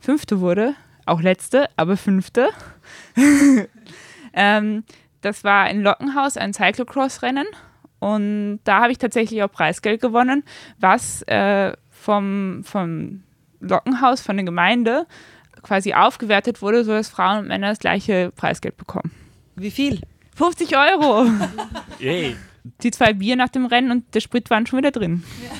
Speaker 1: Fünfte wurde, auch letzte, aber Fünfte, <laughs> ähm, das war in Lockenhaus ein Cyclocross-Rennen. Und da habe ich tatsächlich auch Preisgeld gewonnen, was äh, vom, vom Lockenhaus, von der Gemeinde, quasi aufgewertet wurde, sodass Frauen und Männer das gleiche Preisgeld bekommen.
Speaker 3: Wie viel?
Speaker 1: 50 Euro. Yay. Die zwei Bier nach dem Rennen und der Sprit waren schon wieder drin. Ja.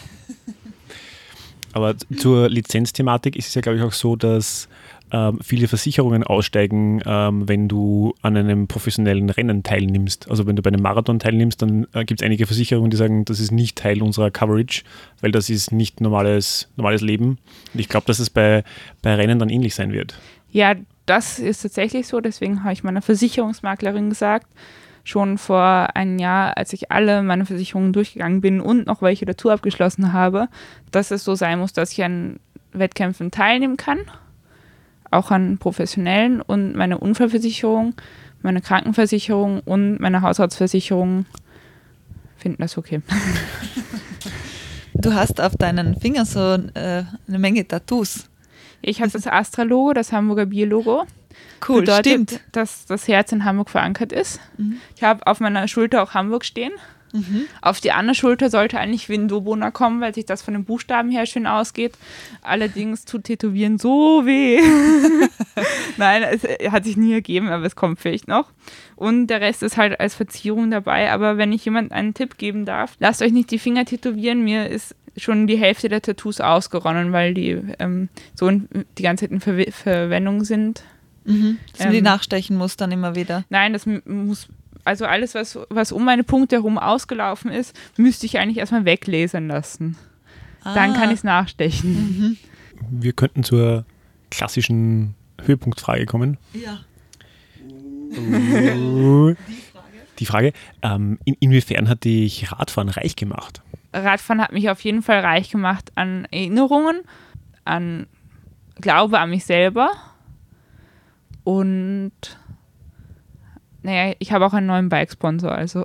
Speaker 2: Aber zur Lizenzthematik ist es ja, glaube ich, auch so, dass ähm, viele Versicherungen aussteigen, ähm, wenn du an einem professionellen Rennen teilnimmst. Also wenn du bei einem Marathon teilnimmst, dann äh, gibt es einige Versicherungen, die sagen, das ist nicht Teil unserer Coverage, weil das ist nicht normales, normales Leben. Und ich glaube, dass es bei, bei Rennen dann ähnlich sein wird.
Speaker 1: Ja, das ist tatsächlich so. Deswegen habe ich meiner Versicherungsmaklerin gesagt, schon vor einem Jahr, als ich alle meine Versicherungen durchgegangen bin und noch welche dazu abgeschlossen habe, dass es so sein muss, dass ich an Wettkämpfen teilnehmen kann auch an professionellen und meine Unfallversicherung, meine Krankenversicherung und meine Haushaltsversicherung finden das okay.
Speaker 3: Du hast auf deinen Fingern so äh, eine Menge Tattoos.
Speaker 1: Ich habe das Astra-Logo, das Hamburger Bier-Logo.
Speaker 3: Cool, bedeutet, stimmt.
Speaker 1: dass das Herz in Hamburg verankert ist. Mhm. Ich habe auf meiner Schulter auch Hamburg stehen. Mhm. Auf die andere Schulter sollte eigentlich Windobona kommen, weil sich das von den Buchstaben her schön ausgeht. Allerdings tut Tätowieren so weh. <laughs> Nein, es hat sich nie ergeben, aber es kommt vielleicht noch. Und der Rest ist halt als Verzierung dabei. Aber wenn ich jemand einen Tipp geben darf, lasst euch nicht die Finger tätowieren. Mir ist schon die Hälfte der Tattoos ausgeronnen, weil die ähm, so die ganze Zeit in Ver Verwendung sind.
Speaker 3: Mhm. Dass man die ähm, nachstechen muss dann immer wieder.
Speaker 1: Nein, das muss also alles, was, was um meine Punkte herum ausgelaufen ist, müsste ich eigentlich erstmal weglesen lassen. Ah. Dann kann ich es nachstechen. Mhm.
Speaker 2: Wir könnten zur klassischen Höhepunktfrage kommen.
Speaker 3: Ja.
Speaker 2: Die Frage, ähm, in, inwiefern hat dich Radfahren reich gemacht?
Speaker 1: Radfahren hat mich auf jeden Fall reich gemacht an Erinnerungen, an Glaube an mich selber und naja, ich habe auch einen neuen Bike-Sponsor, also.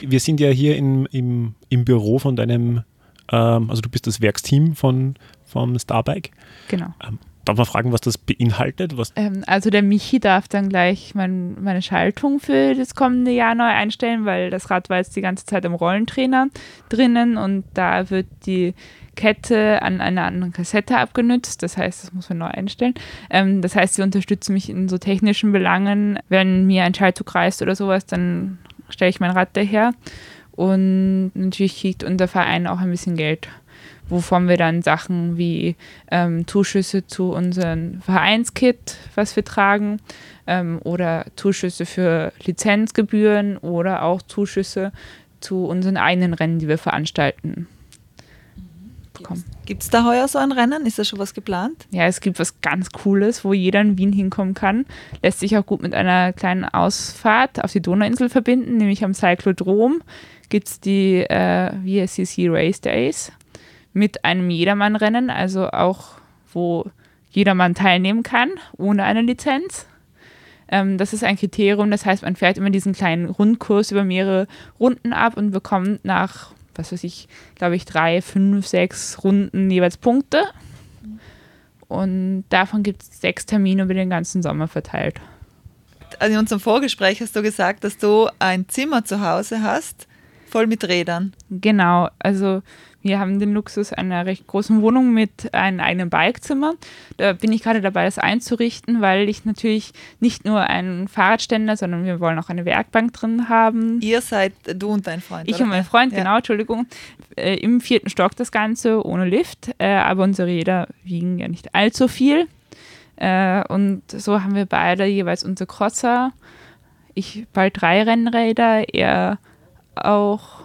Speaker 2: Wir sind ja hier in, im, im Büro von deinem, ähm, also du bist das Werksteam von, vom Starbike.
Speaker 1: Genau.
Speaker 2: Ähm, darf man fragen, was das beinhaltet? Was
Speaker 1: ähm, also der Michi darf dann gleich mein, meine Schaltung für das kommende Jahr neu einstellen, weil das Rad war jetzt die ganze Zeit im Rollentrainer drinnen und da wird die Kette an einer anderen Kassette abgenützt. Das heißt, das muss man neu einstellen. Ähm, das heißt, sie unterstützen mich in so technischen Belangen. Wenn mir ein Schaltzug reißt oder sowas, dann stelle ich mein Rad daher. Und natürlich kriegt unser Verein auch ein bisschen Geld, wovon wir dann Sachen wie ähm, Zuschüsse zu unserem Vereinskit, was wir tragen, ähm, oder Zuschüsse für Lizenzgebühren oder auch Zuschüsse zu unseren eigenen Rennen, die wir veranstalten
Speaker 3: bekommen. Gibt es da heuer so ein Rennen? Ist da schon was geplant?
Speaker 1: Ja, es gibt was ganz Cooles, wo jeder in Wien hinkommen kann. Lässt sich auch gut mit einer kleinen Ausfahrt auf die Donauinsel verbinden, nämlich am Cyclodrom gibt es die äh, VSCC Race Days mit einem Jedermann-Rennen, also auch wo jedermann teilnehmen kann, ohne eine Lizenz. Ähm, das ist ein Kriterium, das heißt, man fährt immer diesen kleinen Rundkurs über mehrere Runden ab und bekommt nach, was weiß ich, glaube ich, drei, fünf, sechs Runden jeweils Punkte. Und davon gibt es sechs Termine über den ganzen Sommer verteilt.
Speaker 3: Also in unserem Vorgespräch hast du gesagt, dass du ein Zimmer zu Hause hast, voll mit Rädern.
Speaker 1: Genau, also wir haben den Luxus einer recht großen Wohnung mit einem eigenen Bikezimmer. Da bin ich gerade dabei, das einzurichten, weil ich natürlich nicht nur einen Fahrradständer, sondern wir wollen auch eine Werkbank drin haben.
Speaker 3: Ihr seid du und dein Freund.
Speaker 1: Ich
Speaker 3: oder?
Speaker 1: und mein Freund,
Speaker 3: Ja.
Speaker 1: genau, Entschuldigung. Äh, Im vierten Stock das Ganze, ohne Lift. Äh, aber unsere Räder wiegen ja nicht allzu viel. Äh, und so haben wir beide jeweils unsere Crosser. Ich bald drei Rennräder, er auch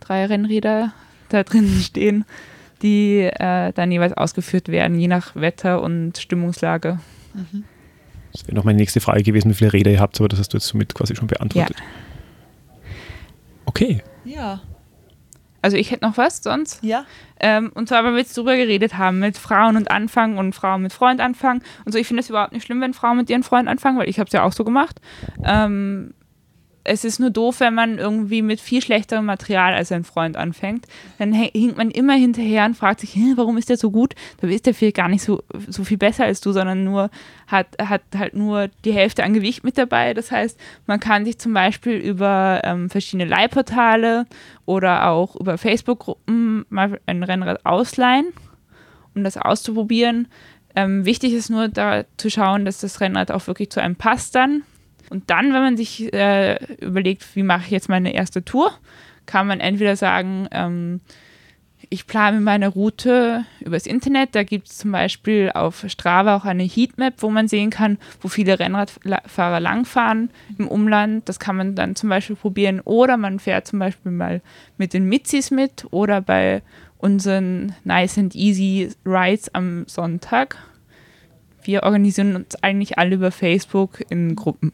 Speaker 1: drei Rennräder da drin <laughs> stehen, die äh, dann jeweils ausgeführt werden, je nach Wetter und Stimmungslage.
Speaker 2: Das wäre noch meine nächste Frage gewesen, wie viele Räder ihr habt, aber das hast du jetzt somit quasi schon beantwortet. Okay.
Speaker 3: Ja.
Speaker 1: Also ich hätte noch was sonst.
Speaker 3: Ja.
Speaker 1: Ähm, und zwar, weil wir jetzt drüber geredet haben, mit Frauen und Anfangen und Frauen mit Freund anfangen. Und so, ich finde es überhaupt nicht schlimm, wenn Frauen mit ihren Freund anfangen, weil ich habe es ja auch so gemacht. Ähm, es ist nur doof, wenn man irgendwie mit viel schlechterem Material als ein Freund anfängt. Dann hinkt man immer hinterher und fragt sich, "Hä, warum ist der so gut? Da ist der viel gar nicht so, so viel besser als du, sondern nur hat, hat halt nur die Hälfte an Gewicht mit dabei. Das heißt, man kann sich zum Beispiel über ähm, verschiedene Leihportale oder auch über Facebook-Gruppen mal ein Rennrad ausleihen, um das auszuprobieren. Ähm, wichtig ist nur da zu schauen, dass das Rennrad auch wirklich zu einem passt dann. Und dann, wenn man sich äh, überlegt, wie mache ich jetzt meine erste Tour, kann man entweder sagen, ähm, ich plane meine Route übers Internet. Da gibt es zum Beispiel auf Strava auch eine Heatmap, wo man sehen kann, wo viele Rennradfahrer langfahren im Umland. Das kann man dann zum Beispiel probieren. Oder man fährt zum Beispiel mal mit den Mitzis mit oder bei unseren Nice and Easy Rides am Sonntag. Wir organisieren uns eigentlich alle über Facebook in Gruppen.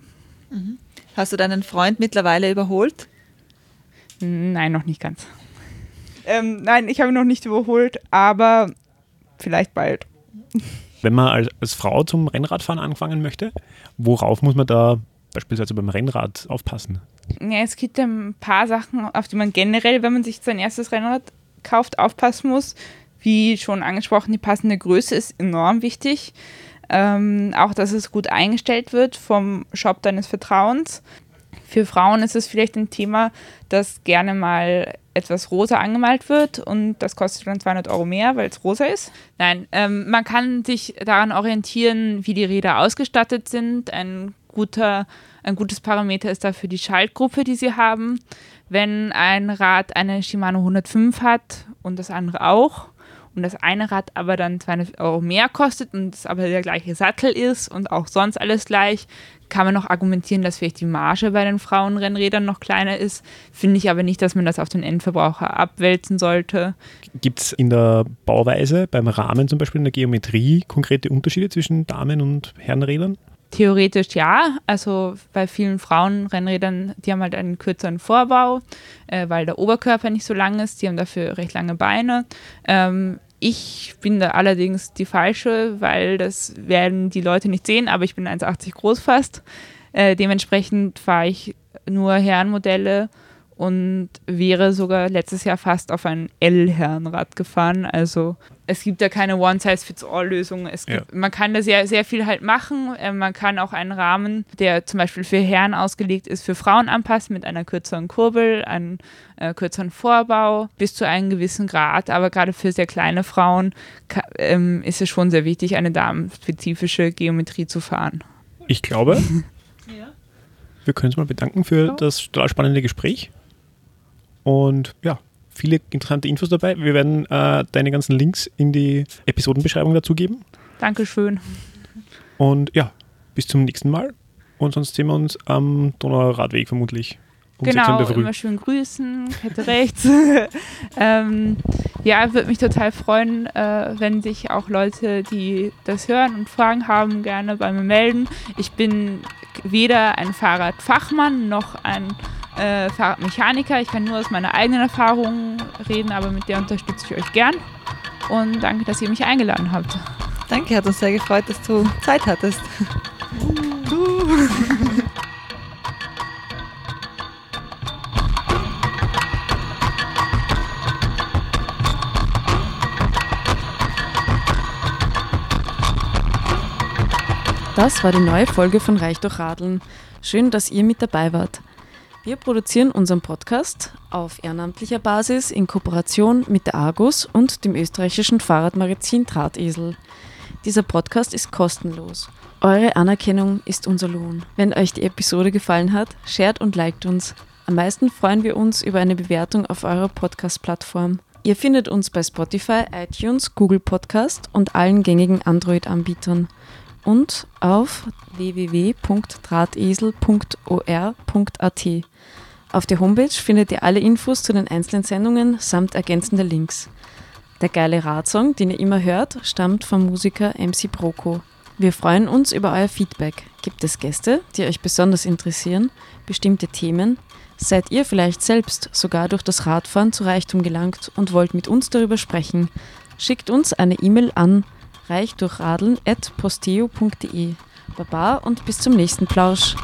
Speaker 3: Hast du deinen Freund mittlerweile überholt?
Speaker 1: Nein, noch nicht ganz. Ähm, nein, ich habe ihn noch nicht überholt, aber vielleicht bald.
Speaker 2: Wenn man als, als Frau zum Rennradfahren anfangen möchte, worauf muss man da beispielsweise beim Rennrad aufpassen?
Speaker 1: Ja, es gibt ja ein paar Sachen, auf die man generell, wenn man sich sein erstes Rennrad kauft, aufpassen muss. Wie schon angesprochen, die passende Größe ist enorm wichtig. Ähm, auch, dass es gut eingestellt wird vom Shop deines Vertrauens. Für Frauen ist es vielleicht ein Thema, dass gerne mal etwas rosa angemalt wird und das kostet dann 200 Euro mehr, weil es rosa ist. Nein, ähm, man kann sich daran orientieren, wie die Räder ausgestattet sind. Ein, guter, ein gutes Parameter ist dafür die Schaltgruppe, die sie haben. Wenn ein Rad eine Shimano 105 hat und das andere auch und das eine Rad aber dann 200 Euro mehr kostet und es aber der gleiche Sattel ist und auch sonst alles gleich, kann man noch argumentieren, dass vielleicht die Marge bei den Frauenrennrädern noch kleiner ist. Finde ich aber nicht, dass man das auf den Endverbraucher abwälzen sollte.
Speaker 2: Gibt es in der Bauweise, beim Rahmen zum Beispiel in der Geometrie, konkrete Unterschiede zwischen Damen- und Herrenrädern?
Speaker 1: Theoretisch ja, also bei vielen Frauenrennrädern, die haben halt einen kürzeren Vorbau, äh, weil der Oberkörper nicht so lang ist, die haben dafür recht lange Beine. Ähm, ich bin da allerdings die falsche, weil das werden die Leute nicht sehen, aber ich bin 1,80 groß fast. Äh, dementsprechend fahre ich nur Herrenmodelle und wäre sogar letztes Jahr fast auf ein L-Herrenrad gefahren. Also es gibt ja keine One-Size-Fits-All-Lösung. Es gibt, Man kann da sehr, sehr viel halt machen. Äh, man kann auch einen Rahmen, der zum Beispiel für Herren ausgelegt ist, für Frauen anpassen mit einer kürzeren Kurbel, einem äh, kürzeren Vorbau bis zu einem gewissen Grad. Aber gerade für sehr kleine Frauen ähm, ist es schon sehr wichtig, eine damenspezifische Geometrie zu fahren.
Speaker 2: Ich glaube, <laughs> wir können uns mal bedanken für das total spannende Gespräch. Und ja, viele interessante Infos dabei. Wir werden äh, deine ganzen Links in die Episodenbeschreibung dazugeben.
Speaker 1: Dankeschön.
Speaker 2: Und ja, bis zum nächsten Mal. Und sonst sehen wir uns am Donauradweg vermutlich. Um 6 Uhr in
Speaker 1: Genau, immer schön grüßen, Kette rechts. <laughs> ähm, ja, würde mich total freuen, äh, wenn sich auch Leute, die das hören und Fragen haben, gerne bei mir melden. Ich bin weder ein Fahrradfachmann noch ein äh, Fahrradmechaniker. Ich kann nur aus meiner eigenen Erfahrung reden, aber mit der unterstütze ich euch gern. Und danke, dass ihr mich eingeladen habt.
Speaker 3: Danke, hat uns sehr gefreut, dass du Zeit hattest. <laughs> Uh.
Speaker 4: Das war die neue Folge von Reich durch Radeln. Schön, dass ihr mit dabei wart. Wir produzieren unseren Podcast auf ehrenamtlicher Basis in Kooperation mit der Argus und dem österreichischen Fahrradmagazin Drahtesel. Dieser Podcast ist kostenlos. Eure Anerkennung ist unser Lohn. Wenn euch die Episode gefallen hat, shared und liked uns. Am meisten freuen wir uns über eine Bewertung auf eurer Podcast-Plattform. Ihr findet uns bei Spotify, iTunes, Google Podcast und allen gängigen Android-Anbietern und auf www.drahtesel.or.at. Auf der Homepage findet ihr alle Infos zu den einzelnen Sendungen samt ergänzender Links. Der geile Radsong, den ihr immer hört, stammt vom Musiker MC Broco. Wir freuen uns über euer Feedback. Gibt es Gäste, die euch besonders interessieren, bestimmte Themen? Seid ihr vielleicht selbst sogar durch das Radfahren zu Reichtum gelangt und wollt mit uns darüber sprechen? Schickt uns eine E-Mail an reichdurchradeln.posteo.de. Baba und bis zum nächsten Plausch.